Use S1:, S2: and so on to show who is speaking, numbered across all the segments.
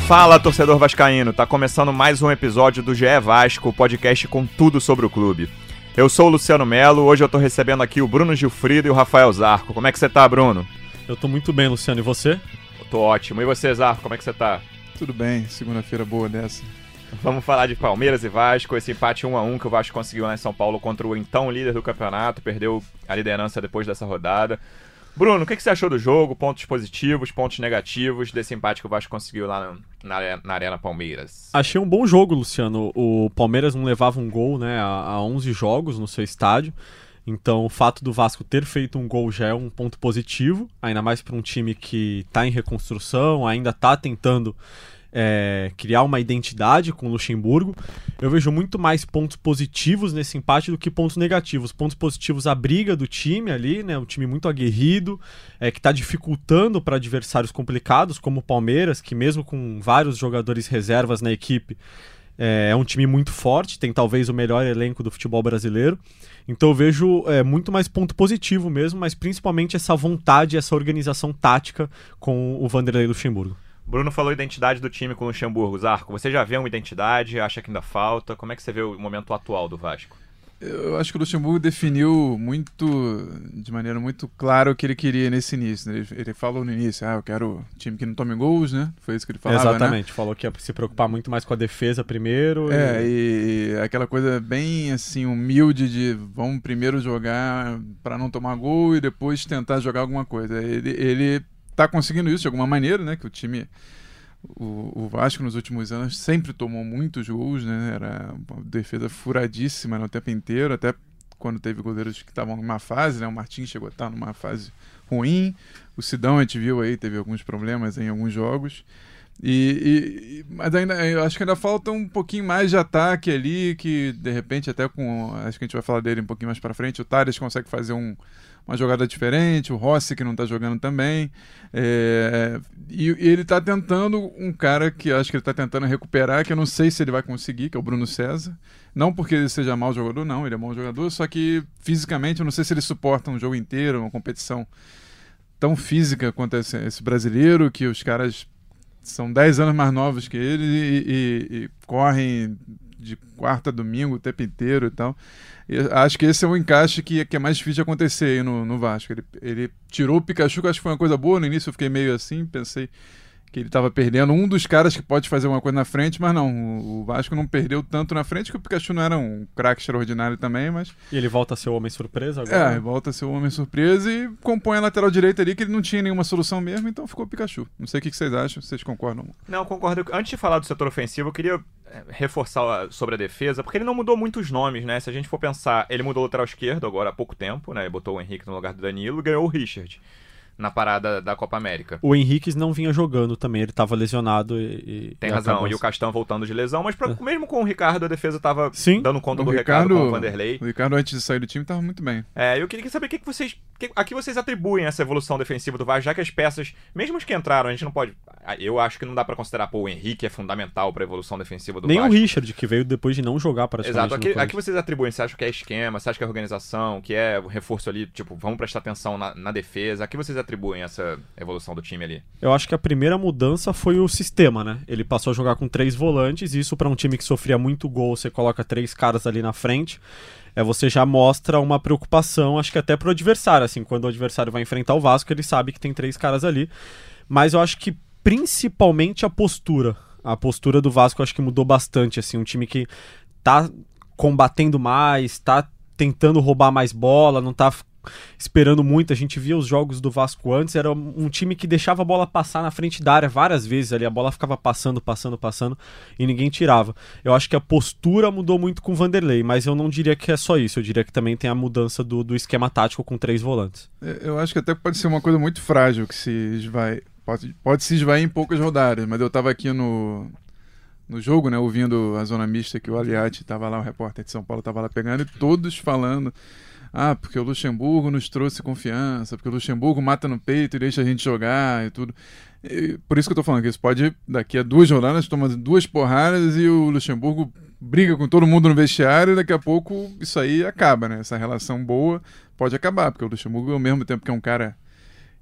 S1: Fala, torcedor vascaíno! Tá começando mais um episódio do GE Vasco, podcast com tudo sobre o clube. Eu sou o Luciano Melo, hoje eu tô recebendo aqui o Bruno Gilfrido e o Rafael Zarco. Como é que você tá, Bruno?
S2: Eu tô muito bem, Luciano, e você?
S1: Eu tô ótimo. E você, Zarco, como é que você tá?
S3: Tudo bem, segunda-feira boa dessa.
S1: Vamos falar de Palmeiras e Vasco, esse empate 1 a 1 que o Vasco conseguiu lá em São Paulo contra o então líder do campeonato, perdeu a liderança depois dessa rodada. Bruno, o que, você achou do jogo? Pontos positivos, pontos negativos desse empate que o Vasco conseguiu lá na, na, Arena Palmeiras?
S2: Achei um bom jogo, Luciano. O Palmeiras não levava um gol né, a 11 jogos no seu estádio. Então, o fato do Vasco ter feito um gol já é um ponto positivo, ainda mais para um time que está em reconstrução, ainda está tentando é, criar uma identidade com o Luxemburgo. Eu vejo muito mais pontos positivos nesse empate do que pontos negativos. Pontos positivos a briga do time ali, né? Um time muito aguerrido, é, que está dificultando para adversários complicados, como o Palmeiras, que mesmo com vários jogadores reservas na equipe, é, é um time muito forte, tem talvez o melhor elenco do futebol brasileiro. Então eu vejo é, muito mais ponto positivo mesmo, mas principalmente essa vontade, essa organização tática com o Vanderlei Luxemburgo.
S1: Bruno falou identidade do time com o Luxemburgo. Zarco, você já vê uma identidade? Acha que ainda falta? Como é que você vê o momento atual do Vasco?
S3: Eu acho que o Luxemburgo definiu muito, de maneira muito clara o que ele queria nesse início. Né? Ele, ele, falou no início, ah, eu quero um time que não tome gols, né? Foi isso que ele falava,
S2: né? Exatamente, né? falou que ia se preocupar muito mais com a defesa primeiro.
S3: É, e... e aquela coisa bem assim, humilde de vamos primeiro jogar para não tomar gol e depois tentar jogar alguma coisa. Ele, ele está conseguindo isso de alguma maneira, né? Que o time, o, o, Vasco nos últimos anos sempre tomou muitos gols, né? Era uma defesa furadíssima no tempo inteiro, até quando teve goleiros que estavam numa fase, né? O Martins chegou a estar numa fase ruim, o Sidão a gente viu aí, teve alguns problemas em alguns jogos. E, e, mas ainda eu acho que ainda falta um pouquinho mais de ataque ali, que de repente até com acho que a gente vai falar dele um pouquinho mais para frente, o Tales consegue fazer um, uma jogada diferente, o Rossi que não está jogando também. É, e, e, ele está tentando um cara que acho que ele está tentando recuperar, que eu não sei se ele vai conseguir, que é o Bruno César. Não porque ele seja mau jogador, não, ele é bom jogador, só que fisicamente eu não sei se ele suporta um jogo inteiro, uma competição tão física quanto esse, esse brasileiro, que os caras são 10 anos mais novos que ele e, e, e correm de quarta a domingo o tempo inteiro e tal. E acho que esse é um encaixe que, que é mais difícil de acontecer aí no, no Vasco. Ele, ele tirou o Pikachu, que acho que foi uma coisa boa. No início eu fiquei meio assim, pensei que ele estava perdendo um dos caras que pode fazer uma coisa na frente, mas não, o Vasco não perdeu tanto na frente, que o Pikachu não era um craque extraordinário também, mas...
S2: E ele volta a ser o homem surpresa agora?
S3: É, volta a ser o homem surpresa e compõe a lateral direita ali, que ele não tinha nenhuma solução mesmo, então ficou o Pikachu. Não sei o que vocês acham, vocês concordam?
S1: Não, concordo. Antes de falar do setor ofensivo, eu queria é, reforçar sobre a defesa, porque ele não mudou muitos nomes, né? Se a gente for pensar, ele mudou o lateral esquerdo agora há pouco tempo, né? Botou o Henrique no lugar do Danilo e ganhou o Richard na parada da Copa América.
S2: O Henrique não vinha jogando também, ele estava lesionado e,
S1: e Tem e razão, acabou... e o Castão voltando de lesão, mas pra, é. mesmo com o Ricardo, a defesa estava dando conta o do Ricardo, com o Vanderlei.
S3: O Ricardo, antes de sair do time, estava muito bem.
S1: É, eu queria saber o que, que vocês. Que, a que vocês atribuem essa evolução defensiva do Vasco, já que as peças, mesmo as que entraram, a gente não pode. Eu acho que não dá para considerar, pô, o Henrique é fundamental para a evolução defensiva do
S2: Nem
S1: Vasco.
S2: Nem o Richard, que veio depois de não jogar para
S1: Exato, a que, a que vocês atribuem? Você acha que é esquema, você acha que é organização, que é o reforço ali, tipo, vamos prestar atenção na, na defesa? A que vocês atribuem essa evolução do time ali?
S2: Eu acho que a primeira mudança foi o sistema, né? Ele passou a jogar com três volantes, isso para um time que sofria muito gol, você coloca três caras ali na frente. É, você já mostra uma preocupação, acho que até pro adversário, assim, quando o adversário vai enfrentar o Vasco, ele sabe que tem três caras ali. Mas eu acho que principalmente a postura. A postura do Vasco acho que mudou bastante, assim, um time que tá combatendo mais, tá tentando roubar mais bola, não tá esperando muito. A gente via os jogos do Vasco antes, era um time que deixava a bola passar na frente da área várias vezes ali, a bola ficava passando, passando, passando e ninguém tirava. Eu acho que a postura mudou muito com o Vanderlei, mas eu não diria que é só isso, eu diria que também tem a mudança do, do esquema tático com três volantes.
S3: Eu acho que até pode ser uma coisa muito frágil que se esvai, pode, pode se esvair em poucas rodadas, mas eu estava aqui no, no jogo, né, ouvindo a zona mista que o Aliati estava lá, o repórter de São Paulo estava lá pegando e todos falando ah, porque o Luxemburgo nos trouxe confiança, porque o Luxemburgo mata no peito e deixa a gente jogar e tudo. E por isso que eu tô falando que isso pode, daqui a duas rodadas, tomar duas porradas e o Luxemburgo briga com todo mundo no vestiário e daqui a pouco isso aí acaba, né? Essa relação boa pode acabar, porque o Luxemburgo, ao mesmo tempo que é um cara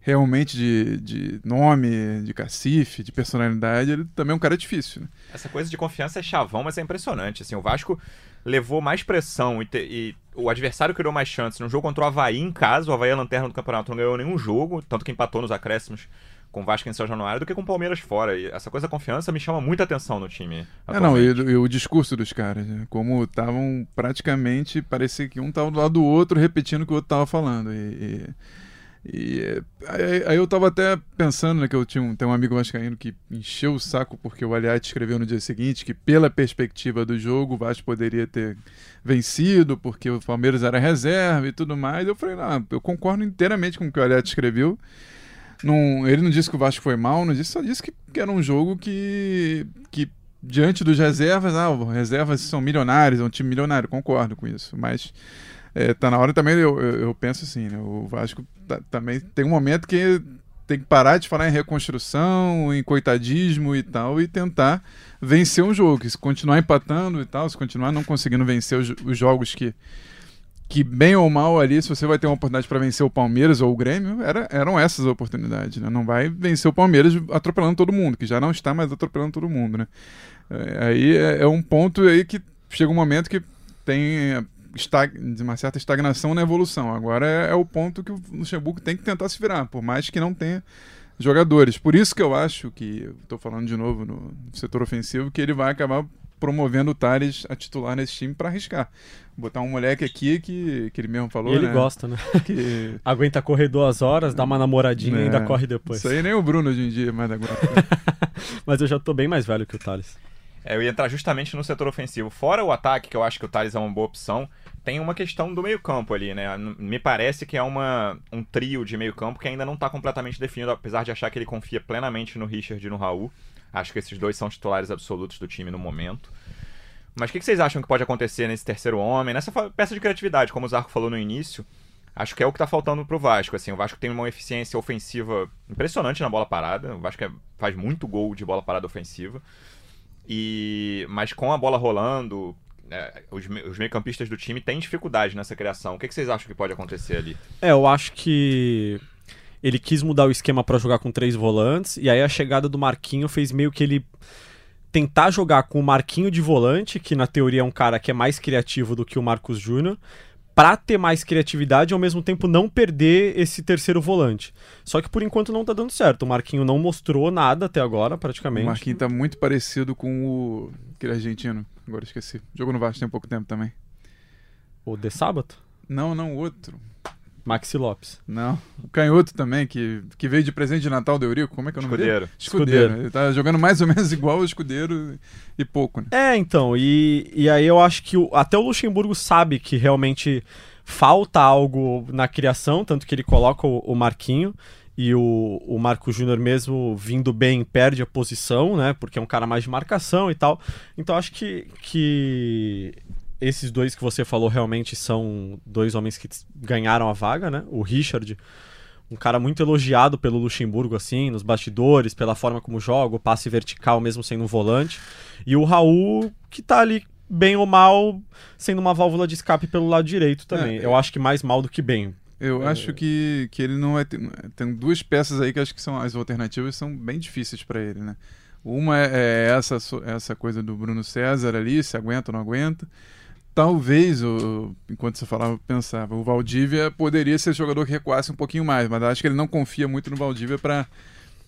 S3: realmente de, de nome, de cacife, de personalidade, ele também é um cara difícil. Né?
S1: Essa coisa de confiança é chavão, mas é impressionante. Assim, o Vasco levou mais pressão e, te, e, o adversário criou mais chances no jogo contra o Havaí em casa. O Havaí é lanterna do campeonato, não ganhou nenhum jogo, tanto que empatou nos acréscimos com o Vasco em São Januário do que com o Palmeiras fora. E essa coisa da confiança me chama muita atenção no time.
S3: É, não, e, e, o discurso dos caras, né? como estavam praticamente, parecia que um estava do lado do outro repetindo o que o outro estava falando. E, e, e aí, aí, eu estava até pensando, né, que eu tinha um, tem um amigo vascaíno que encheu o saco porque o Aliati escreveu no dia seguinte que pela perspectiva do jogo o Vasco poderia ter vencido porque o Palmeiras era reserva e tudo mais. Eu falei, não, eu concordo inteiramente com o que o Aliati escreveu. Não, ele não disse que o Vasco foi mal, não disse, só disse que, que era um jogo que, que diante dos reservas, ah, reservas são milionários, é um time milionário, concordo com isso. Mas é, tá na hora também, eu, eu, penso assim, né, o Vasco tá, também tem um momento que tem que parar de falar em reconstrução, em coitadismo e tal, e tentar vencer um jogo. Se continuar empatando e tal, se continuar não conseguindo vencer os, os jogos que, que bem ou mal ali, se você vai ter uma oportunidade para vencer o Palmeiras ou o Grêmio, era, eram essas oportunidades, né? Não vai vencer o Palmeiras atropelando todo mundo, que já não está mais atropelando todo mundo, né? É, aí é, é, um ponto aí que chega um momento que tem estag... uma certa estagnação na evolução. Agora é, é o ponto que o Luxemburgo tem que tentar se virar, por mais que não tenha jogadores. Por isso que eu acho que, estou falando de novo no setor ofensivo, que ele vai acabar promovendo o Thales a titular nesse time para arriscar. Botar um moleque aqui que, que ele mesmo falou.
S2: E ele
S3: né?
S2: gosta, né? Que... aguenta correr duas horas, dá uma namoradinha é, e ainda é. corre depois.
S3: Isso aí nem o Bruno hoje em dia mais aguenta.
S2: Mas eu já tô bem mais velho que o Thales.
S1: É, eu ia entrar justamente no setor ofensivo. Fora o ataque, que eu acho que o Thales é uma boa opção, tem uma questão do meio-campo ali, né? Me parece que é uma, um trio de meio-campo que ainda não está completamente definido, apesar de achar que ele confia plenamente no Richard e no Raul. Acho que esses dois são titulares absolutos do time no momento. Mas o que, vocês acham que pode acontecer nesse terceiro homem, nessa peça de criatividade, como o Zarco falou no início? Acho que é o que está faltando pro Vasco. Assim, o Vasco tem uma eficiência ofensiva impressionante na bola parada. O Vasco é, faz muito gol de bola parada ofensiva. E mas com a bola rolando, é, os, os meio-campistas do time têm dificuldade nessa criação. O que, que vocês acham que pode acontecer ali?
S2: É, eu acho que ele quis mudar o esquema para jogar com três volantes e aí a chegada do Marquinho fez meio que ele tentar jogar com o Marquinho de volante, que na teoria é um cara que é mais criativo do que o Marcos Júnior, para ter mais criatividade e ao mesmo tempo não perder esse terceiro volante. Só que por enquanto não tá dando certo. O Marquinho não mostrou nada até agora, praticamente. O
S3: Marquinho tá muito parecido com o aquele argentino, agora esqueci. Jogou no Vasco tem pouco tempo também.
S2: O De Sábato?
S3: Não, não, outro.
S2: Maxi Lopes.
S3: Não. O canhoto também, que, que veio de presente de Natal do Eurico. Como é que é o nome
S1: Escudeiro.
S3: dele? Escudeiro. Escudeiro. Ele tá jogando mais ou menos igual o Escudeiro e pouco, né?
S2: É, então. E, e aí eu acho que o, até o Luxemburgo sabe que realmente falta algo na criação, tanto que ele coloca o, o Marquinho. E o, o Marco Júnior, mesmo vindo bem, perde a posição, né? Porque é um cara mais de marcação e tal. Então acho que, que esses dois que você falou realmente são dois homens que ganharam a vaga, né? O Richard, um cara muito elogiado pelo Luxemburgo, assim, nos bastidores, pela forma como joga, o passe vertical mesmo sendo um volante. E o Raul, que tá ali bem ou mal, sendo uma válvula de escape pelo lado direito também. É, Eu acho que mais mal do que bem.
S3: Eu é... acho que, que ele não vai ter. Tem duas peças aí que acho que são as alternativas são bem difíceis para ele, né? Uma é, é essa, essa coisa do Bruno César ali, se aguenta ou não aguenta talvez, o, enquanto você falava, eu pensava, o Valdívia poderia ser jogador que recuasse um pouquinho mais, mas acho que ele não confia muito no Valdívia para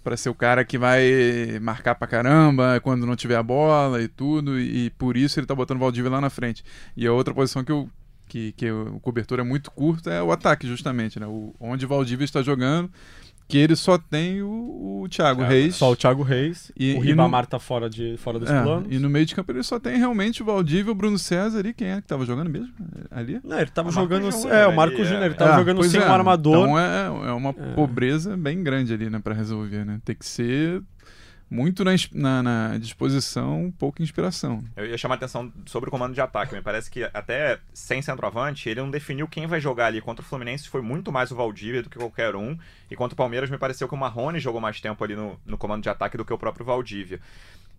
S3: para ser o cara que vai marcar pra caramba quando não tiver a bola e tudo, e, e por isso ele tá botando o Valdívia lá na frente. E a outra posição que, eu, que, que o cobertor é muito curto é o ataque, justamente, né? O, onde o Valdívia está jogando que ele só tem o, o Thiago, Thiago Reis.
S2: Só o Thiago Reis. E, o Ribamar no... tá fora, de, fora dos é, planos.
S3: E no meio de campo ele só tem realmente o Valdívia, o Bruno César e quem é que tava jogando mesmo? Ali?
S2: Não, ele tava o jogando. É, o Marco Júnior, ele tava é, jogando sem é, um armador.
S3: Então é, é uma é. pobreza bem grande ali, né, pra resolver, né? Tem que ser muito na, na, na, disposição, pouca inspiração.
S1: Eu ia chamar a atenção sobre o comando de ataque. Me parece que até sem centroavante, ele não definiu quem vai jogar ali. Contra o Fluminense foi muito mais o Valdívia do que qualquer um. E contra o Palmeiras me pareceu que o Marrone jogou mais tempo ali no, no comando de ataque do que o próprio Valdívia.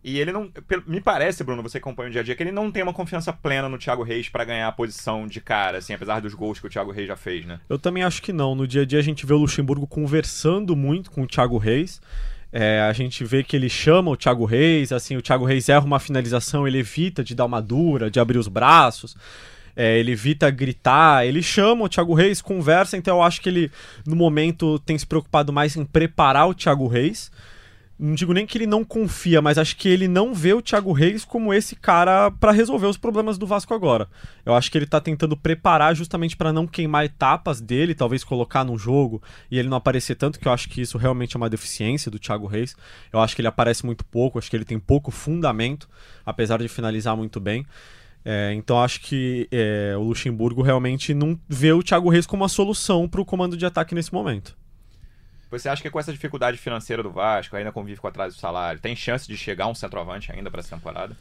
S1: E ele não. Me parece, Bruno, você acompanha o dia a dia, que ele não tem uma confiança plena no Thiago Reis para ganhar a posição de cara, assim, apesar dos gols que o Thiago Reis já fez, né?
S2: Eu também acho que não. No dia a dia a gente vê o Luxemburgo conversando muito com o Thiago Reis. É, a gente vê que ele chama o Thiago Reis, assim, o Thiago Reis erra uma finalização, ele evita de dar uma dura, de abrir os braços. É, ele evita gritar, ele chama o Thiago Reis, conversa, então eu acho que ele, no momento, tem se preocupado mais em preparar o Thiago Reis não digo nem que ele não confia, mas acho que ele não vê o Thiago Reis como esse cara para resolver os problemas do Vasco agora. Eu acho que ele tá tentando preparar justamente para não queimar etapas dele, talvez colocar no jogo e ele não aparecer tanto, que eu acho que isso realmente é uma deficiência do Thiago Reis. Eu acho que ele aparece muito pouco, acho que ele tem pouco fundamento, apesar de finalizar muito bem. É, então acho que é, o Luxemburgo realmente não vê o Thiago Reis como a solução para o comando de ataque nesse momento.
S1: Você acha que com essa dificuldade financeira do Vasco, ainda convive com atraso do salário, tem chance de chegar um centroavante ainda para essa temporada?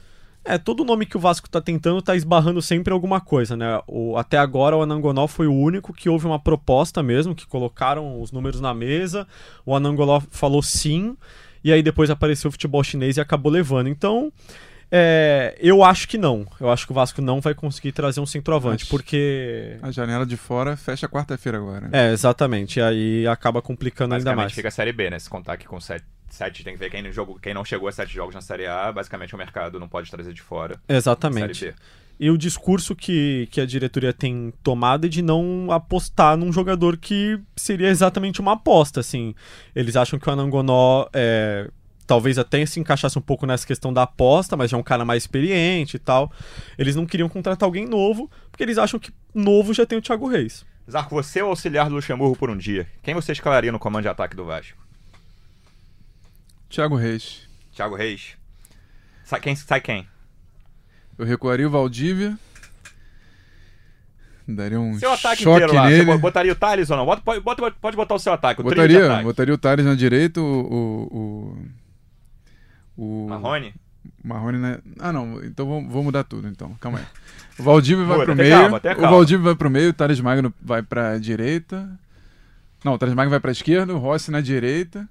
S2: É, todo nome que o Vasco tá tentando tá esbarrando sempre em alguma coisa, né? O, até agora o Anangoló foi o único que houve uma proposta mesmo, que colocaram os números na mesa, o Anangoló falou sim, e aí depois apareceu o futebol chinês e acabou levando. Então, é, eu acho que não. Eu acho que o Vasco não vai conseguir trazer um centroavante, Mas porque.
S3: A janela de fora fecha quarta-feira agora.
S2: É, exatamente. E aí acaba complicando ainda mais.
S1: fica a Série B, né? Se contar que com sete, sete tem que ver quem, no jogo, quem não chegou a sete jogos na Série A, basicamente o mercado não pode trazer de fora.
S2: Exatamente. E o discurso que, que a diretoria tem tomado é de não apostar num jogador que seria exatamente uma aposta, assim. Eles acham que o Anangonó é, talvez até se encaixasse um pouco nessa questão da aposta, mas já é um cara mais experiente e tal. Eles não queriam contratar alguém novo, porque eles acham que novo já tem o Thiago Reis.
S1: Zarco, você é o auxiliar do Luxemburgo por um dia. Quem você escalaria no comando de ataque do Vasco?
S3: Thiago Reis.
S1: Thiago Reis. Sai quem? Sai quem?
S3: Eu recuaria o Valdívia. Daria um
S1: seu ataque
S3: choque
S1: inteiro lá.
S3: nele.
S1: Você botaria o Thales ou não? Bota, pode, pode botar o seu ataque. O
S3: botaria,
S1: ataque.
S3: botaria o Thales na direita, o, o,
S1: o Marrone?
S3: Marrone, né? Ah, não. Então vou, vou mudar tudo, então. Calma aí. O Valdívia vai pro meio.
S1: Calma, o
S3: Valdívia vai pro meio, o Thales Magno vai pra direita. Não, o Thales Magno vai pra esquerda, o Rossi na direita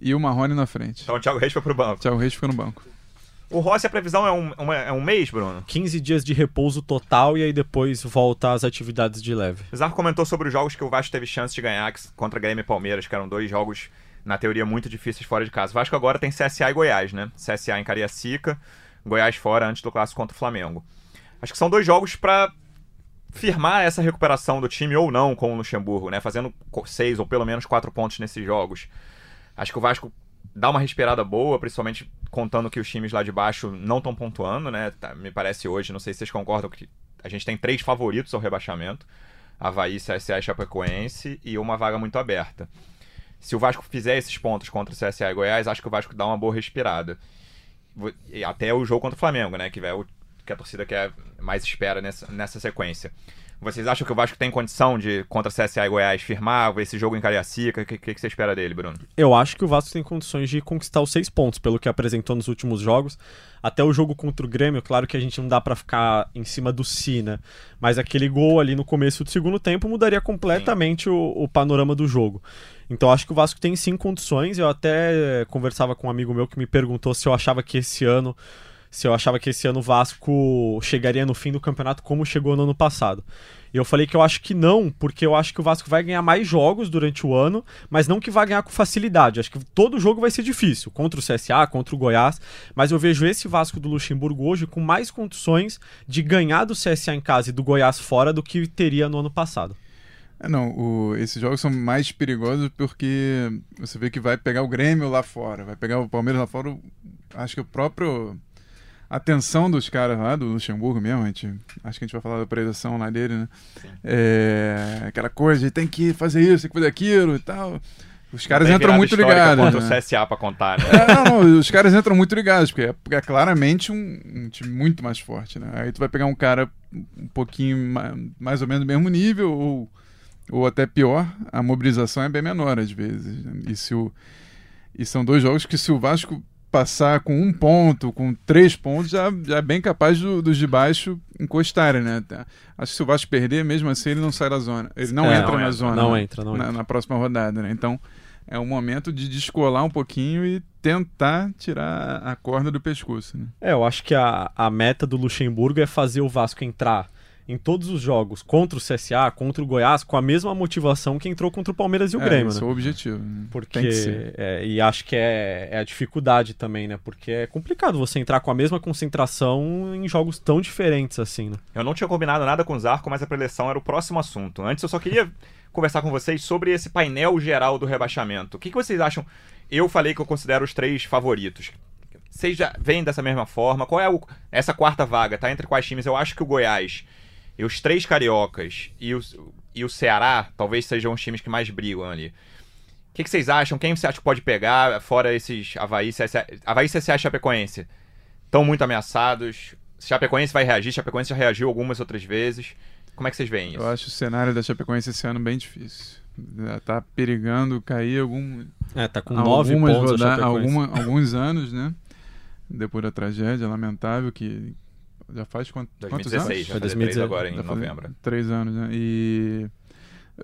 S3: e o Marrone na frente.
S1: Então o Thiago Reis foi pro banco.
S3: O Thiago Reis fica no banco.
S1: O Rossi, a previsão é um, uma, é um mês, Bruno?
S2: 15 dias de repouso total e aí depois volta às atividades de leve.
S1: O Zarco comentou sobre os jogos que o Vasco teve chance de ganhar contra Grêmio e Palmeiras, que eram dois jogos na teoria, muito difíceis fora de casa. O Vasco agora tem CSA e Goiás, né? CSA em Cariacica, Goiás fora antes do clássico contra o Flamengo. Acho que são dois jogos para firmar essa recuperação do time ou não com o Luxemburgo, né? Fazendo seis ou pelo menos quatro pontos nesses jogos. Acho que o Vasco dá uma respirada boa, principalmente contando que os times lá de baixo não estão pontuando, né? Tá, me parece hoje, não sei se vocês concordam, que a gente tem três favoritos ao rebaixamento. Havaí, CSA e Chapecoense e uma vaga muito aberta se o Vasco fizer esses pontos contra o CSA e Goiás, acho que o Vasco dá uma boa respirada. Até o jogo contra o Flamengo, né? Que é o que a torcida quer mais espera nessa, nessa sequência. Vocês acham que o Vasco tem condição de, contra CSA e Goiás, firmar esse jogo em Cariacica? O que, que, que, você espera dele, Bruno?
S2: Eu acho que o Vasco tem condições de conquistar os seis pontos, pelo que apresentou nos últimos jogos. Até o jogo contra o Grêmio, claro que a gente não dá para ficar em cima do si, né? Mas aquele gol ali no começo do segundo tempo mudaria completamente o, o, panorama do jogo. Então acho que o Vasco tem sim condições. Eu até conversava com um amigo meu que me perguntou se eu achava que esse ano se eu achava que esse ano o Vasco chegaria no fim do campeonato como chegou no ano passado. E eu falei que eu acho que não, porque eu acho que o Vasco vai ganhar mais jogos durante o ano, mas não que vai ganhar com facilidade. Acho que todo jogo vai ser difícil, contra o CSA, contra o Goiás, mas eu vejo esse Vasco do Luxemburgo hoje com mais condições de ganhar do CSA em casa e do Goiás fora do que teria no ano passado.
S3: É, não, o, esses jogos são mais perigosos porque você vê que vai pegar o Grêmio lá fora, vai pegar o Palmeiras lá fora. Acho que o próprio atenção dos caras lá, do Luxemburgo mesmo, a gente, acho que a gente vai falar da predação lá dele, né? É, aquela coisa tem que fazer isso, tem que fazer aquilo e tal. Os caras entram muito ligados.
S1: Contra né? o CSA pra contar, né?
S3: É, não, não, os caras entram muito ligados, porque é, é claramente um, um, time muito mais forte, né? Aí tu vai pegar um cara um pouquinho mais, mais ou menos do mesmo nível, ou, ou até pior, a mobilização é bem menor às vezes. Né? E, se o, e são dois jogos que se o Vasco passar com um ponto, com três pontos, já, já é bem capaz do, dos de baixo encostarem, né? Acho que se o Vasco perder, mesmo assim, ele não sai da zona. Ele não é, entra não na
S2: entra,
S3: zona.
S2: Não
S3: né?
S2: entra, não
S3: na,
S2: entra.
S3: Na próxima rodada, né? Então, é o momento de descolar um pouquinho e tentar tirar a corda do pescoço. Né?
S2: É, eu acho que a, a meta do Luxemburgo é fazer o Vasco entrar em todos os jogos contra o CSA, contra o Goiás, com a mesma motivação que entrou contra o Palmeiras e o
S3: é,
S2: Grêmio.
S3: Esse
S2: né?
S3: é o objetivo. Né?
S2: Porque, é, e acho que é, é, a dificuldade também, né? Porque é complicado você entrar com a mesma concentração em jogos tão diferentes assim, né?
S1: Eu não tinha combinado nada com o Zarco, mas a preleção era o próximo assunto. Antes eu só queria conversar com vocês sobre esse painel geral do rebaixamento. O que, que vocês acham? Eu falei que eu considero os três favoritos. Vocês já veem dessa mesma forma? Qual é o, essa quarta vaga? Tá entre quais times? Eu acho que o Goiás e os três cariocas e o, e o Ceará talvez sejam os times que mais brigam ali. O que, que, vocês acham? Quem você acha que pode pegar, fora esses Havaí, CSA, Havaí, CSA e Chapecoense? Estão muito ameaçados. Chapecoense vai reagir, Chapecoense já reagiu algumas outras vezes. Como é que vocês veem isso?
S3: Eu acho o cenário da Chapecoense esse ano bem difícil. Tá perigando cair algum.
S2: É, tá com nove pontos.
S3: Rodar, alguma, alguns anos, né? Depois da tragédia lamentável que já faz quanto,
S1: 2016,
S3: quantos anos?
S1: já 2016 agora em novembro.
S3: Três anos, né? E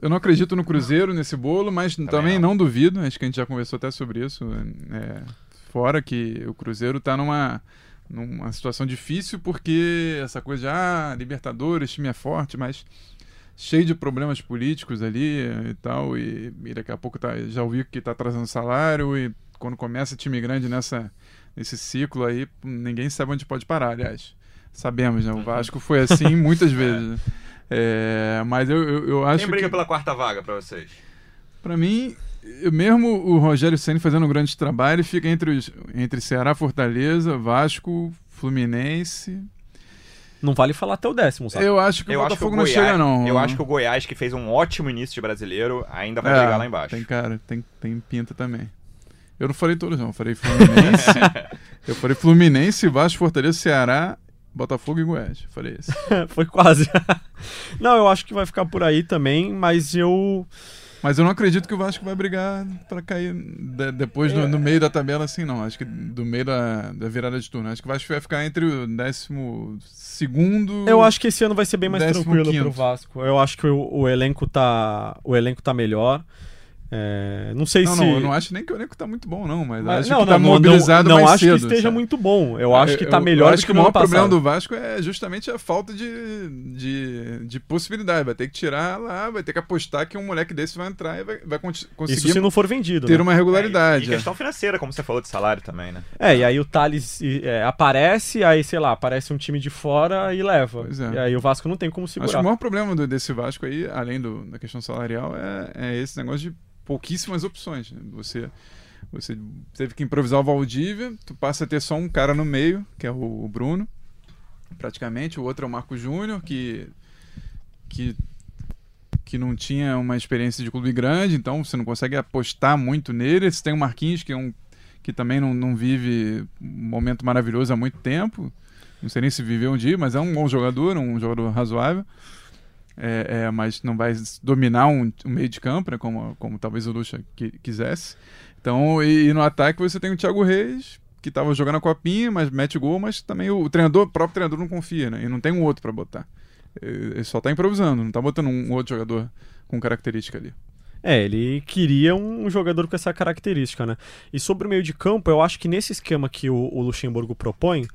S3: eu não acredito no Cruzeiro nesse bolo, mas também, também não. não. duvido. Acho que a gente já conversou até sobre isso. É, fora que o Cruzeiro está numa numa situação difícil porque essa coisa de ah, Libertadores, time é forte, mas cheio de problemas políticos ali e tal, e, e daqui a pouco tá, já ouvi que está trazendo salário e quando começa time grande nessa nesse ciclo aí, ninguém sabe onde pode parar, aliás. Sabemos, né? O Vasco foi assim muitas vezes. Né? É, mas eu, eu, eu acho
S1: Quem briga
S3: que...
S1: pela quarta vaga para vocês?
S3: Para mim, mesmo o Rogério Senna fazendo um grande trabalho, fica entre, os, entre Ceará, Fortaleza, Vasco, Fluminense.
S2: Não vale falar até o décimo, sabe?
S3: Eu acho que
S1: eu
S3: o Botafogo
S1: o
S3: não
S1: Goiás,
S3: chega, não.
S1: Eu acho que o Goiás, que fez um ótimo início de brasileiro, ainda vai
S3: é,
S1: brigar lá embaixo.
S3: Tem cara, tem, tem pinta também. Eu não falei todos, não. Eu falei Fluminense. eu falei Fluminense, Vasco, Fortaleza, Ceará, Botafogo e Goiás. Falei isso.
S2: Foi quase. não, eu acho que vai ficar por aí também, mas eu.
S3: Mas eu não acredito que o Vasco vai brigar para cair de, depois no, no, meio da tabela assim, não. Acho que do meio da, da virada de turno. Acho que o Vasco vai ficar entre o décimo segundo.
S2: Eu acho que esse ano vai ser bem mais tranquilo
S3: quinto.
S2: pro Vasco. Eu acho que o, o, elenco tá o elenco tá melhor. É, não sei
S3: não,
S2: se.
S3: Não, eu não acho nem que o elenco tá muito bom, não, mas,
S2: mas
S3: acho
S2: não,
S3: que tá
S2: não,
S3: mobilizado
S2: não, não
S3: mais
S2: acho
S3: cedo,
S2: que esteja
S3: sabe?
S2: muito bom. Eu acho que tá
S3: eu,
S2: melhor
S3: eu acho
S2: que,
S3: que o maior problema
S2: passado.
S3: do Vasco é justamente a falta de, de, de, possibilidade. Vai ter que tirar lá, vai ter que apostar que um moleque desse vai entrar e vai, vai conseguir.
S2: Isso se não for vendido.
S3: Ter
S2: né?
S3: uma regularidade.
S1: É, e, e questão financeira, como você falou de salário também, né?
S2: É, e aí o Thales é, aparece, aí, sei lá, aparece um time de fora e leva.
S3: É.
S2: E aí o Vasco não tem como segurar.
S3: Acho que o maior problema do, desse Vasco aí, além do, da questão salarial, é, é esse negócio de pouquíssimas opções. Né? Você, você teve que improvisar o Valdívia, tu passa a ter só um cara no meio, que é o, Bruno, praticamente. O outro é o Marco Júnior, que, que, que não tinha uma experiência de clube grande, então você não consegue apostar muito nele. Você tem o Marquinhos, que é um que também não, não vive um momento maravilhoso há muito tempo. Não sei nem se viveu um dia, mas é um bom jogador, um jogador razoável é, é, mas não vai dominar um, um, meio de campo, né, como, como talvez o Lucha que, quisesse. Então, e, e, no ataque você tem o Thiago Reis, que estava jogando a copinha, mas mete gol, mas também o, o, treinador, o próprio treinador não confia, né? E não tem um outro para botar. Ele só está improvisando, não está botando um outro jogador com característica ali.
S2: É, ele queria um jogador com essa característica, né? E sobre o meio de campo, eu acho que nesse esquema que o, o Luxemburgo propõe,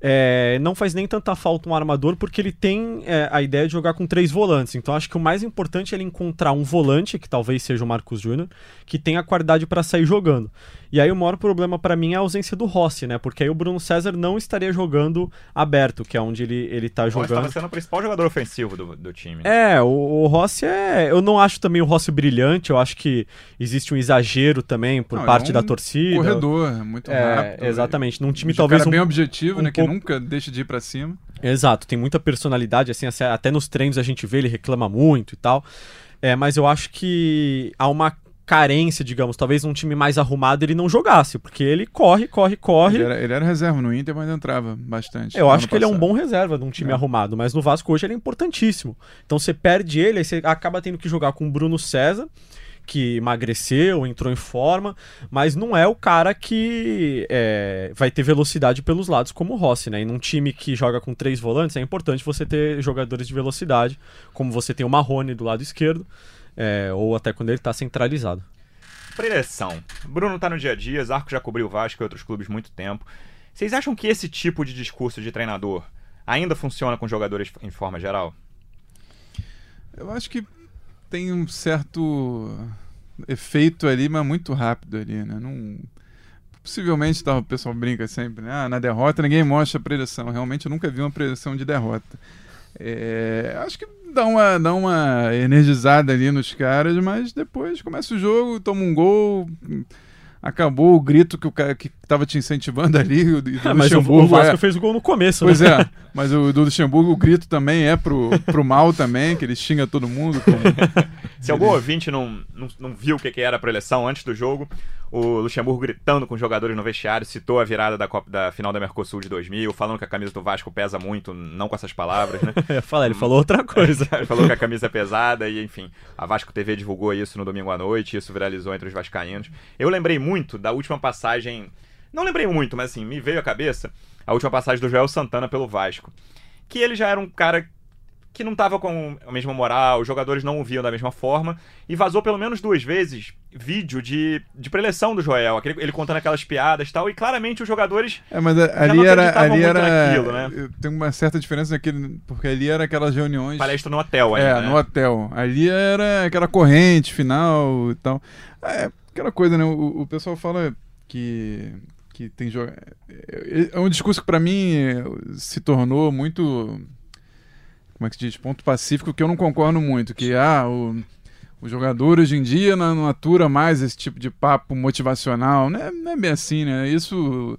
S2: é, não faz nem tanta falta um armador porque ele tem é, a ideia de jogar com três volantes. Então acho que o mais importante é ele encontrar um volante, que talvez seja o Marcos Júnior, que tenha qualidade para sair jogando. E aí o maior problema para mim é a ausência do Rossi, né? Porque aí o Bruno César não estaria jogando aberto, que é onde ele, ele tá jogando. Ele
S1: estava sendo o principal jogador ofensivo do, do time.
S2: É, o, o, Rossi é. Eu não acho também o Rossi brilhante, eu acho que existe um exagero também por
S3: não,
S2: parte
S3: é um
S2: da torcida.
S3: Corredor, muito
S2: é,
S3: rápido.
S2: Exatamente. Num time
S3: um
S2: talvez. Um,
S3: bem objetivo,
S2: um
S3: né?
S2: pouco...
S3: Nunca deixa de ir para cima.
S2: Exato, tem muita personalidade, assim, até nos treinos a gente vê, ele reclama muito e tal. É, mas eu acho que há uma carência, digamos, talvez um time mais arrumado ele não jogasse, porque ele corre, corre, corre.
S3: Ele era, ele era reserva no Inter, mas entrava bastante.
S2: Eu acho que passado. ele é um bom reserva de um time é. arrumado, mas no Vasco hoje ele é importantíssimo. Então você perde ele, aí você acaba tendo que jogar com o Bruno César, que emagreceu, entrou em forma, mas não é o cara que é, vai ter velocidade pelos lados como o Rossi, né? E num time que joga com três volantes é importante você ter jogadores de velocidade, como você tem o Marrone do lado esquerdo, é, ou até quando ele está centralizado.
S1: Preleção. Bruno tá no dia a dia, Zarco já cobriu o Vasco e outros clubes muito tempo. Vocês acham que esse tipo de discurso de treinador ainda funciona com jogadores em forma geral?
S3: Eu acho que tem um certo efeito ali, mas muito rápido ali, né? Não... Possivelmente, tá, o pessoal brinca sempre, né? Ah, na derrota ninguém mostra a preleção. Realmente eu nunca vi uma preleção de derrota. É... Acho que dá uma, dá uma energizada ali nos caras, mas depois começa o jogo, toma um gol acabou o grito que o cara que tava te incentivando ali. O, do
S2: é, mas o, o Vasco é... fez o gol no começo,
S3: pois
S2: né?
S3: é, mas o do Luxemburgo o grito também é pro, pro mal também, que ele xinga todo mundo. Como...
S1: Se algum ouvinte não, não, não viu o que, que era a preleção antes do jogo, o Luxemburgo gritando com os jogadores no vestiário, citou a virada da, Copa, da final da Mercosul de 2000, falando que a camisa do Vasco pesa muito, não com essas palavras, né?
S2: Fala, ele falou outra coisa.
S1: ele falou que a camisa é pesada e, enfim, a Vasco TV divulgou isso no domingo à noite, isso viralizou entre os vascaínos. Eu lembrei muito da última passagem, não lembrei muito, mas assim, me veio à cabeça a última passagem do Joel Santana pelo Vasco. Que ele já era um cara que não estava com a mesma moral, os jogadores não o viam da mesma forma, e vazou pelo menos duas vezes vídeo de, de preleção do Joel, aquele, ele contando aquelas piadas e tal, e claramente os jogadores.
S3: É, mas ali era. Ali era naquilo, né? Tem uma certa diferença naquele. Porque ali era aquelas reuniões.
S1: Palestra no hotel ainda.
S3: É,
S1: né?
S3: no hotel. Ali era aquela corrente final e tal. É, aquela coisa, né? O, o pessoal fala que que tem é, é um discurso que para mim se tornou muito como é que se diz, ponto pacífico que eu não concordo muito, que ah, o, o jogador hoje em dia não, não, atura mais esse tipo de papo motivacional, não é, não é bem assim, né? Isso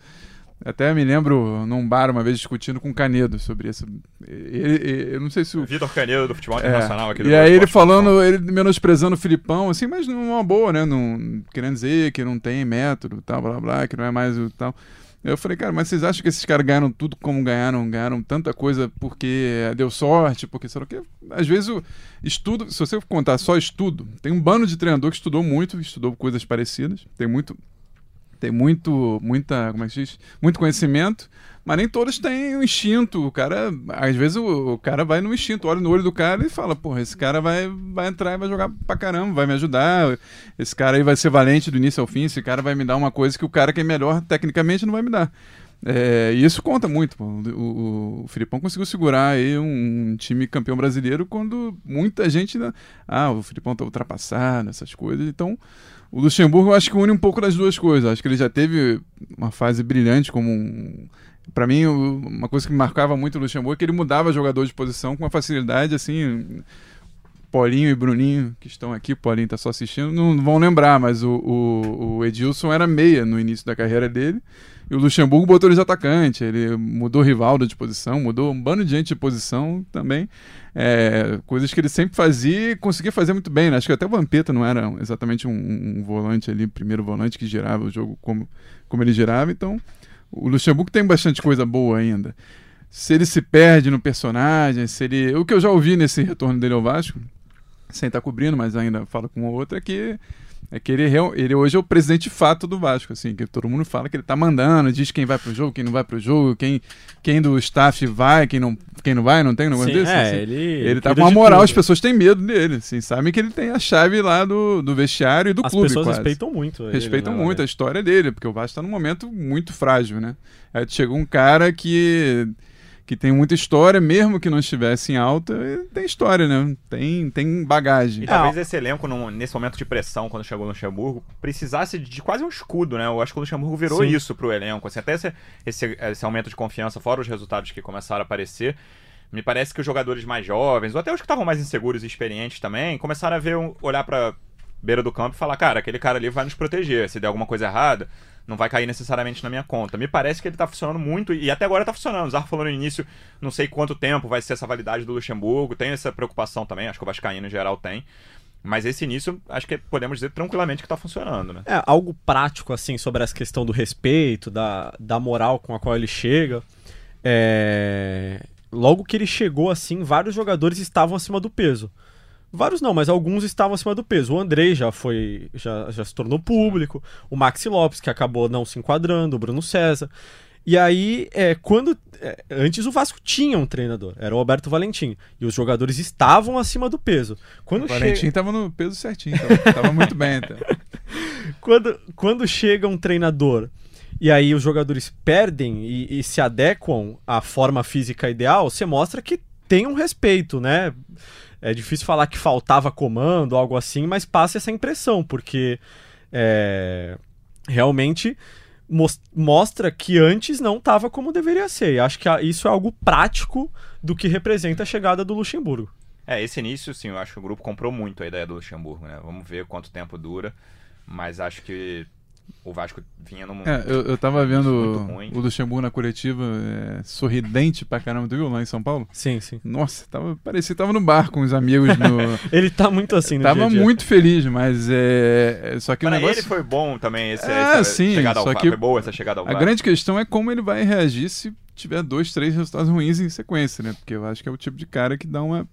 S3: até me lembro num bar uma vez discutindo com o Canedo sobre isso. Eu não sei se o.
S1: Vitor Canedo do futebol é. internacional aqui do
S3: E aí ele falando, ele menosprezando o Filipão, assim, mas numa boa, né? Não, querendo dizer que não tem método, tal, blá blá, que não é mais o tal. Eu falei, cara, mas vocês acham que esses caras ganharam tudo como ganharam? Ganharam tanta coisa porque deu sorte, porque sei lá o quê? Às vezes o estudo, se você contar só estudo, tem um bando de treinador que estudou muito, estudou coisas parecidas, tem muito tem muito, muita, como é que se diz? Muito conhecimento, mas nem todos têm o instinto. O cara, às vezes o, o, cara vai no instinto, olha no olho do cara e fala, porra, esse cara vai, vai entrar e vai jogar pra caramba, vai me ajudar. Esse cara aí vai ser valente do início ao fim, esse cara vai me dar uma coisa que o cara que é melhor tecnicamente não vai me dar. É, e isso conta muito. O, o, Filipão conseguiu segurar aí um, time campeão brasileiro quando muita gente. Ah, o Filipão tá ultrapassado, essas coisas. Então, o Luxemburgo eu acho que une um pouco das duas coisas. Acho que ele já teve uma fase brilhante como um. Para mim, uma coisa que me marcava muito o Luxemburgo é que ele mudava jogador de posição com uma facilidade assim. Paulinho e Bruninho, que estão aqui, Paulinho está só assistindo, não vão lembrar, mas o, o, o Edilson era meia no início da carreira dele. E o Luxemburgo botou ele de atacante, ele mudou Rivaldo de posição, mudou um bando de gente de posição também. É, coisas que ele sempre fazia e conseguia fazer muito bem. Né? Acho que até o Vampeta não era exatamente um, um, volante ali, primeiro volante que girava o jogo como, como ele girava. Então, o Luxemburgo tem bastante coisa boa ainda. Se ele se perde no personagem, se ele. O que eu já ouvi nesse retorno dele ao Vasco, sem estar cobrindo, mas ainda falo com outra, é que é que ele, ele hoje é o presidente de fato do Vasco, assim, que todo mundo fala que ele tá mandando, diz quem vai pro jogo, quem não vai pro jogo, quem, quem do staff vai, quem não, quem não vai, não tem um negócio
S2: Sim,
S3: desse?
S2: É,
S3: assim.
S2: ele,
S3: ele tá com uma moral, as pessoas têm medo dele, assim, sabem que ele tem a chave lá do, do vestiário e do
S2: as
S3: clube.
S2: As pessoas
S3: quase.
S2: respeitam muito. Ele,
S3: respeitam
S2: né,
S3: muito a história dele, porque o Vasco tá num momento muito frágil, né? Aí chegou um cara que que tem muita história, mesmo que não estivesse em alta, tem história, né? Tem, tem bagagem.
S1: E talvez esse elenco, num, nesse momento de pressão, quando chegou no Luxemburgo, precisasse de quase um escudo, né? Eu acho que o Luxemburgo virou Sim. isso pro elenco. Assim, até esse, esse, esse aumento de confiança, fora os resultados que começaram a aparecer, me parece que os jogadores mais jovens, ou até os que estavam mais inseguros e experientes também, começaram a ver, olhar pra beira do campo e falar, cara, aquele cara ali vai nos proteger. Se der alguma coisa errada, não vai cair necessariamente na minha conta. Me parece que ele está funcionando muito, e até agora está funcionando. O Zarro falou no início, não sei quanto tempo vai ser essa validade do Luxemburgo, tem essa preocupação também, acho que o Vascaíno em geral tem. Mas esse início, acho que podemos dizer tranquilamente que está funcionando, né?
S2: É, algo prático, assim, sobre essa questão do respeito, da, da moral com a qual ele chega. É... Logo que ele chegou, assim, vários jogadores estavam acima do peso. Vários não, mas alguns estavam acima do peso. O Andrei já foi, já, já se tornou público. O Maxi Lopes, que acabou não se enquadrando, o Bruno César. E aí, é, quando. É, antes o Vasco tinha um treinador, era o Alberto Valentim. E os jogadores estavam acima do peso. Quando
S3: o Valentim estava no peso certinho, tava, tava muito bem. Então.
S2: quando, quando chega um treinador e aí os jogadores perdem e, e se adequam à forma física ideal, você mostra que tem um respeito, né? É difícil falar que faltava comando, algo assim, mas passa essa impressão, porque é, realmente mostra que antes não estava como deveria ser. E acho que isso é algo prático do que representa a chegada do Luxemburgo.
S1: É, esse início, sim, eu acho que o grupo comprou muito a ideia do Luxemburgo, né? Vamos ver quanto tempo dura, mas acho que o Vasco vinha num.
S3: É, eu, eu tava vendo o Luxemburgo na coletiva, é, sorridente pra caramba, tu viu lá em São Paulo?
S2: Sim, sim.
S3: Nossa, tava, parecia que tava no bar com os amigos. No...
S2: ele tá muito assim no
S3: Tava
S2: dia -dia.
S3: muito feliz, mas é. só que
S1: Para
S3: o negócio.
S1: ele foi bom também esse,
S3: é,
S1: essa
S3: sim,
S1: chegada ao
S3: só
S1: VAR.
S3: que
S1: Foi boa essa chegada ao
S3: A
S1: VAR.
S3: grande questão é como ele vai reagir se tiver dois, três resultados ruins em sequência, né? Porque eu acho que é o tipo de cara que dá uma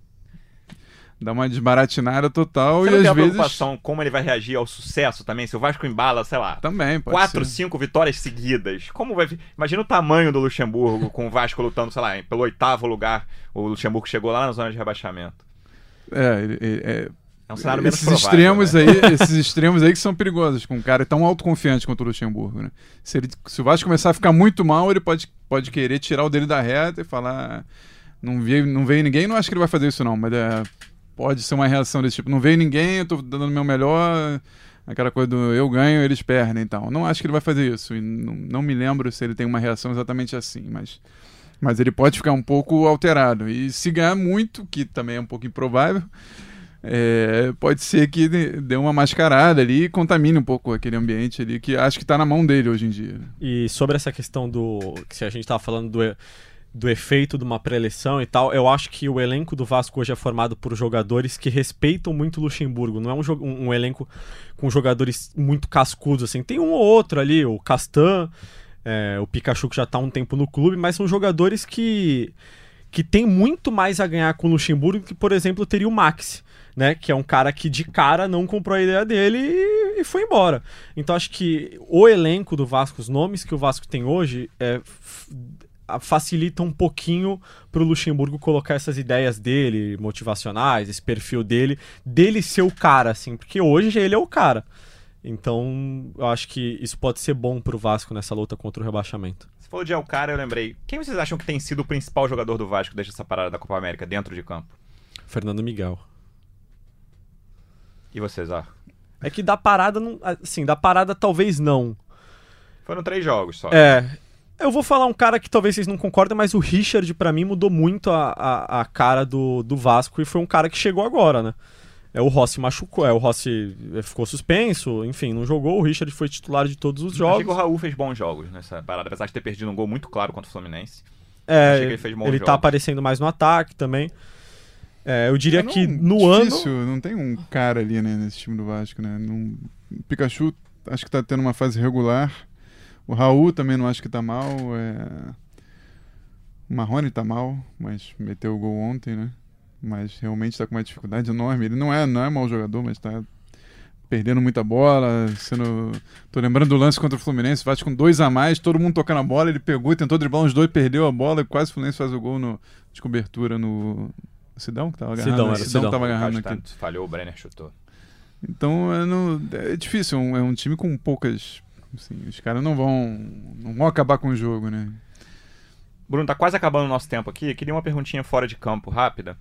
S3: dá uma desbaratinada total
S1: Você
S3: e às vezes
S1: preocupação como ele vai reagir ao sucesso também? Se o Vasco embala, sei lá,
S3: também pode
S1: quatro,
S3: ser.
S1: cinco vitórias seguidas. Como vai. Imagina o tamanho do Luxemburgo com o Vasco lutando, sei lá, pelo oitavo lugar. O Luxemburgo chegou lá na zona de rebaixamento.
S3: É, ele- ele- é,
S1: É um cenário menos
S3: esses
S1: provável,
S3: extremos
S1: né?
S3: aí, esses extremos aí que são perigosos, com um cara tão autoconfiante quanto o Luxemburgo, né? Se, ele, se o Vasco começar a ficar muito mal, ele pode, pode querer tirar o dele da reta e falar não veio, não veio ninguém, não acho que ele vai fazer isso não, mas é, pode ser uma reação desse tipo, não veio ninguém, eu tô dando o meu melhor, aquela coisa do eu ganho, eles perdem então. Não acho que ele vai fazer isso, e não, não me lembro se ele tem uma reação exatamente assim, mas mas ele pode ficar um pouco alterado. E se ganhar muito, que também é um pouco improvável, é, pode ser que dê uma mascarada ali e contamine um pouco aquele ambiente ali, que acho que está na mão dele hoje em dia.
S2: E sobre essa questão do. que se a gente tava falando do, e- do efeito de uma pré-eleição e tal, eu acho que o elenco do Vasco hoje é formado por jogadores que respeitam muito Luxemburgo. Não é um, um, um elenco com jogadores muito cascudos, assim. Tem um ou outro ali, o Castan, é, o Pikachu que já tá há um tempo no clube, mas são jogadores que. que tem muito mais a ganhar com o Luxemburgo que, por exemplo, teria o Maxi. Né, que é um cara que de cara não comprou a ideia dele e, e foi embora. Então acho que o elenco do Vasco, os nomes que o Vasco tem hoje, é, facilita um pouquinho pro Luxemburgo colocar essas ideias dele, motivacionais, esse perfil dele, dele ser o cara, assim, porque hoje ele é o cara. Então, eu acho que isso pode ser bom pro Vasco nessa luta contra o rebaixamento.
S1: Você falou de El Cara, eu lembrei. Quem vocês acham que tem sido o principal jogador do Vasco desde essa parada da Copa América dentro de campo?
S2: Fernando Miguel.
S1: E vocês, ó?
S2: É que da parada, não, assim, da parada talvez não.
S1: Foram três jogos só.
S2: É. Eu vou falar um cara que talvez vocês não concordem, mas o Richard, pra mim, mudou muito a, a, a cara do, do Vasco e foi um cara que chegou agora, né? É, o Rossi machucou, é, o Rossi eh, ficou suspenso, enfim, não jogou. O Richard foi titular de todos os
S1: Achei
S2: jogos.
S1: que o Raul fez bons jogos nessa parada, apesar de ter perdido um gol muito claro contra o Fluminense.
S2: É,
S1: achei que ele fez bons
S2: ele tá
S1: jogos.
S2: aparecendo mais no ataque também. É, eu diria
S3: É,
S2: que
S3: não-
S2: no
S3: difícil,
S2: ano.
S3: Não tem um cara ali né, nesse time do Vasco, né? Não, o Pikachu acho que tá tendo uma fase regular. O Raul também não acho que tá mal. É... O Marrone tá mal, mas meteu o gol ontem, né? Mas realmente tá com uma dificuldade enorme. Ele não é, não é mau jogador, mas tá perdendo muita bola, sendo... Tô lembrando do lance contra o Fluminense, o Vasco com dois a mais, todo mundo tocando a bola, ele pegou e tentou driblar uns dois, perdeu a bola e quase o Fluminense faz o gol no... de cobertura no... Sidão que tava agarrado?
S2: Sidão,
S3: né?
S2: era Sidão.
S3: tava
S1: O
S3: agarrado naquele.
S1: falhou, o Brenner chutou.
S3: Então é, não- é difícil, é um, é um time com poucas. Assim, os caras não vão. não vão acabar com o jogo, né?
S1: Bruno, tá quase acabando o nosso tempo aqui. Queria uma perguntinha fora de campo, rápida.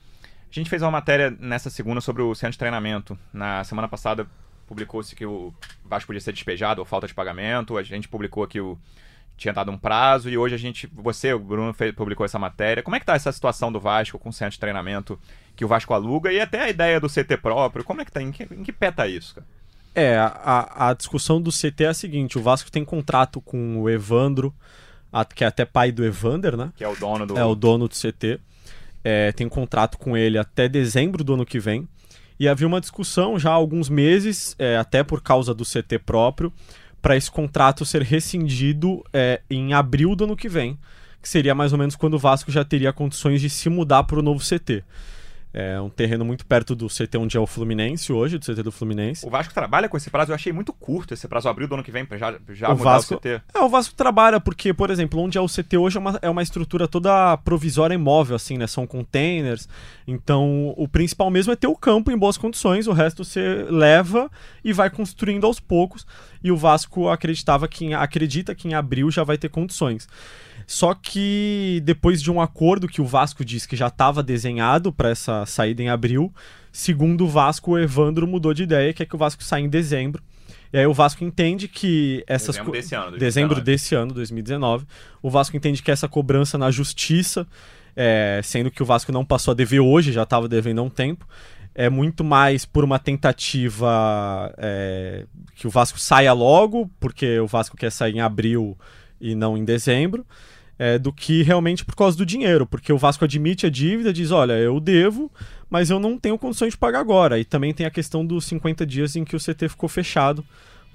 S1: A gente fez uma matéria nessa segunda sobre o centro de treinamento. Na semana passada publicou-se que o Vasco podia ser despejado ou falta de pagamento. A gente publicou que o tinha dado um prazo e hoje a gente, você, o Bruno, fez, publicou essa matéria. Como é que tá essa situação do Vasco com o centro de treinamento que o Vasco aluga e até a ideia do CT próprio? Como é que tá? Em que, em que pé tá isso, cara?
S2: É, a, a discussão do CT é a seguinte: o Vasco tem contrato com o Evandro, que é até pai do Evander, né?
S1: Que é o dono do.
S2: é o dono do CT. É, tem contrato com ele até dezembro do ano que vem. E havia uma discussão já há alguns meses, é, até por causa do CT próprio, para esse contrato ser rescindido é, em abril do ano que vem, que seria mais ou menos quando o Vasco já teria condições de se mudar para o novo CT. É um terreno muito perto do CT onde é o Fluminense hoje, do CT do Fluminense.
S1: O Vasco trabalha com esse prazo, eu achei muito curto esse prazo abril do ano que vem pra já, já
S2: O
S1: mudar
S2: Vasco-
S1: o CT.
S2: É, o Vasco trabalha porque, por exemplo, onde é o CT hoje é uma, é uma estrutura toda provisória imóvel, assim, né? São containers. Então, o principal mesmo é ter o campo em boas condições, o resto você leva e vai construindo aos poucos. E o Vasco acreditava que em- acredita que em abril já vai ter condições. Só que depois de um acordo que o Vasco disse que já estava desenhado para essa saída em abril, segundo o Vasco, o Evandro mudou de ideia, quer que o Vasco saia em dezembro. E aí o Vasco entende que essas
S1: Dezembro desse ano,
S2: dezembro
S1: 2019.
S2: desse ano, 2019, o Vasco entende que essa cobrança na justiça, é, sendo que o Vasco não passou a dever hoje, já estava devendo há um tempo, é muito mais por uma tentativa é, que o Vasco saia logo, porque o Vasco quer sair em abril e não em dezembro, é, do que realmente por causa do dinheiro, porque o Vasco admite a dívida, diz, olha, eu devo, mas eu não tenho condições de pagar agora. E também tem a questão dos 50 dias em que o CT ficou fechado,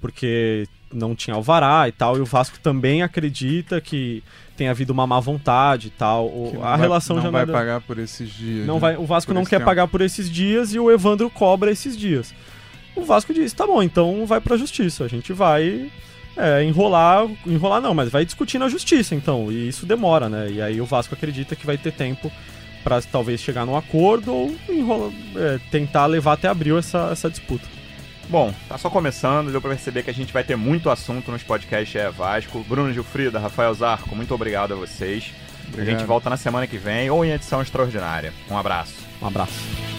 S2: porque não tinha alvará e tal, e o Vasco também acredita que tem havido uma má vontade e tal. A
S3: vai-
S2: relação
S3: não
S2: já
S3: vai
S2: não é-
S3: pagar por esses dias.
S2: não
S3: né?
S2: vai, o Vasco
S3: Por
S2: não quer
S3: tempo.
S2: pagar por esses dias e o Evandro cobra esses dias. O Vasco diz, tá bom, então vai pra justiça. A gente vai é, enrolar, enrolar não, mas vai discutir na justiça, então. E isso demora, né? E aí o Vasco acredita que vai ter tempo pra talvez chegar num acordo ou enrola, é, tentar levar até abril essa, essa disputa.
S1: Bom, tá só começando, deu pra perceber que a gente vai ter muito assunto nos podcasts É Vasco. Bruno Gilfrida, Rafael Zarco, muito obrigado a vocês. A
S3: Obrigado.
S1: gente volta na semana que vem ou em edição extraordinária. Um abraço.
S2: Um abraço.